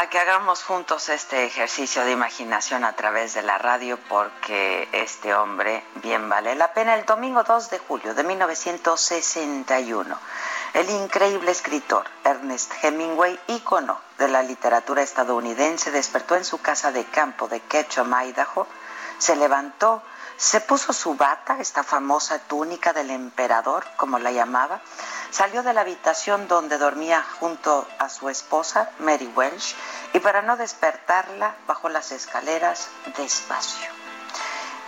a que hagamos juntos este ejercicio de imaginación a través de la radio porque este hombre bien vale la pena. El domingo 2 de julio de 1961, el increíble escritor Ernest Hemingway, ícono de la literatura estadounidense, despertó en su casa de campo de Ketchum, Idaho, se levantó, se puso su bata, esta famosa túnica del emperador, como la llamaba, Salió de la habitación donde dormía junto a su esposa, Mary Welsh, y para no despertarla, bajó las escaleras despacio.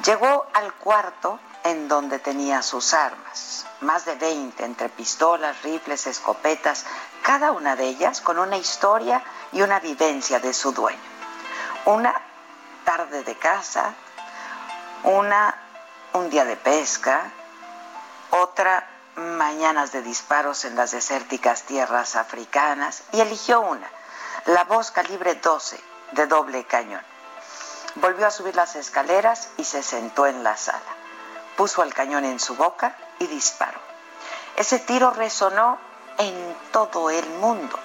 Llegó al cuarto en donde tenía sus armas, más de 20 entre pistolas, rifles, escopetas, cada una de ellas con una historia y una vivencia de su dueño. Una tarde de caza, una un día de pesca, otra mañanas de disparos en las desérticas tierras africanas y eligió una, la voz calibre 12 de doble cañón. Volvió a subir las escaleras y se sentó en la sala. Puso el cañón en su boca y disparó. Ese tiro resonó en todo el mundo.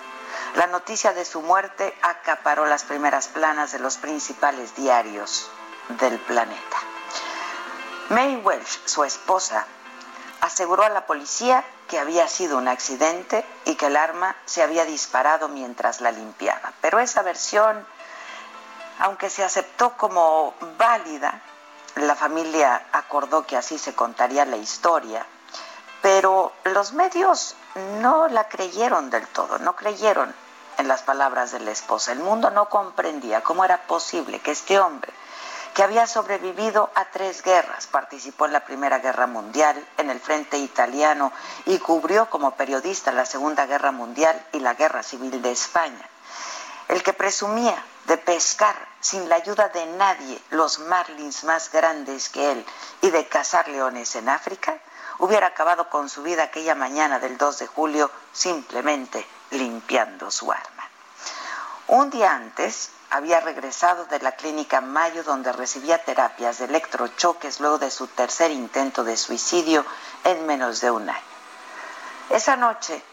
La noticia de su muerte acaparó las primeras planas de los principales diarios del planeta. May Welsh, su esposa, aseguró a la policía que había sido un accidente y que el arma se había disparado mientras la limpiaba. Pero esa versión, aunque se aceptó como válida, la familia acordó que así se contaría la historia, pero los medios no la creyeron del todo, no creyeron en las palabras de la esposa. El mundo no comprendía cómo era posible que este hombre, que había sobrevivido a tres guerras, participó en la Primera Guerra Mundial, en el Frente Italiano y cubrió como periodista la Segunda Guerra Mundial y la Guerra Civil de España. El que presumía de pescar sin la ayuda de nadie los marlins más grandes que él y de cazar leones en África, hubiera acabado con su vida aquella mañana del 2 de julio simplemente limpiando su arma. Un día antes, había regresado de la clínica Mayo donde recibía terapias de electrochoques luego de su tercer intento de suicidio en menos de un año. Esa noche,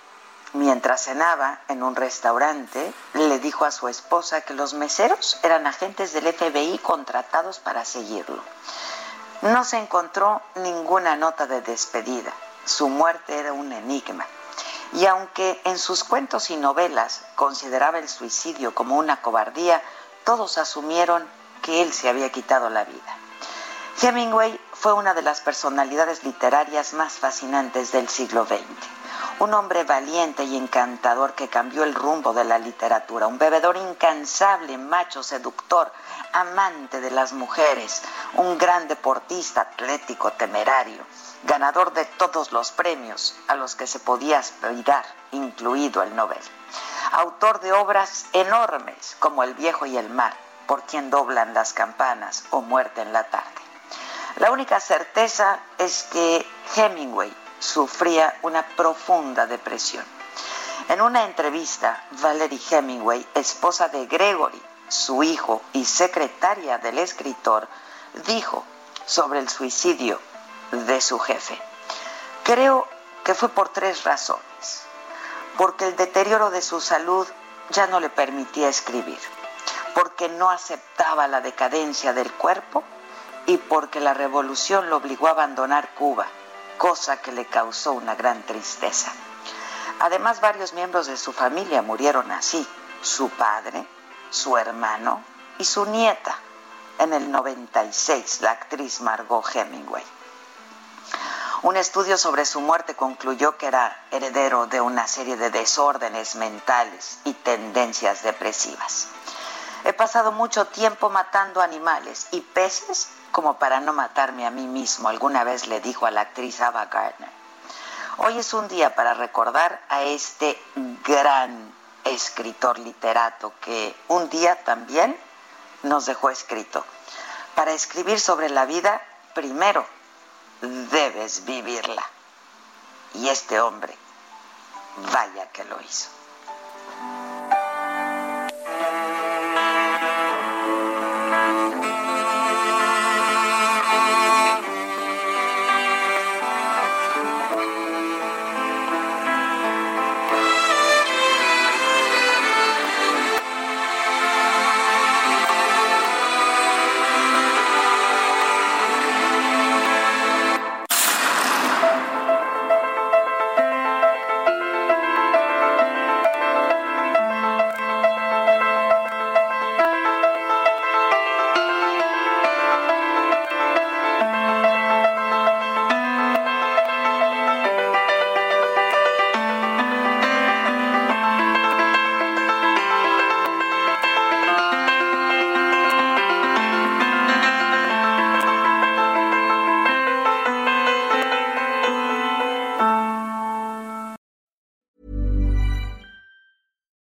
mientras cenaba en un restaurante, le dijo a su esposa que los meseros eran agentes del FBI contratados para seguirlo. No se encontró ninguna nota de despedida. Su muerte era un enigma. Y aunque en sus cuentos y novelas consideraba el suicidio como una cobardía, todos asumieron que él se había quitado la vida. Hemingway fue una de las personalidades literarias más fascinantes del siglo XX. Un hombre valiente y encantador que cambió el rumbo de la literatura, un bebedor incansable, macho, seductor, amante de las mujeres, un gran deportista, atlético, temerario ganador de todos los premios a los que se podía aspirar, incluido el Nobel. Autor de obras enormes como El viejo y el mar, Por quien doblan las campanas o Muerte en la tarde. La única certeza es que Hemingway sufría una profunda depresión. En una entrevista, Valerie Hemingway, esposa de Gregory, su hijo y secretaria del escritor, dijo sobre el suicidio de su jefe. Creo que fue por tres razones. Porque el deterioro de su salud ya no le permitía escribir, porque no aceptaba la decadencia del cuerpo y porque la revolución lo obligó a abandonar Cuba, cosa que le causó una gran tristeza. Además, varios miembros de su familia murieron así, su padre, su hermano y su nieta, en el 96 la actriz Margot Hemingway. Un estudio sobre su muerte concluyó que era heredero de una serie de desórdenes mentales y tendencias depresivas. He pasado mucho tiempo matando animales y peces como para no matarme a mí mismo, alguna vez le dijo a la actriz Ava Gardner. Hoy es un día para recordar a este gran escritor literato que un día también nos dejó escrito. Para escribir sobre la vida, primero debes vivirla. Y este hombre, vaya que lo hizo.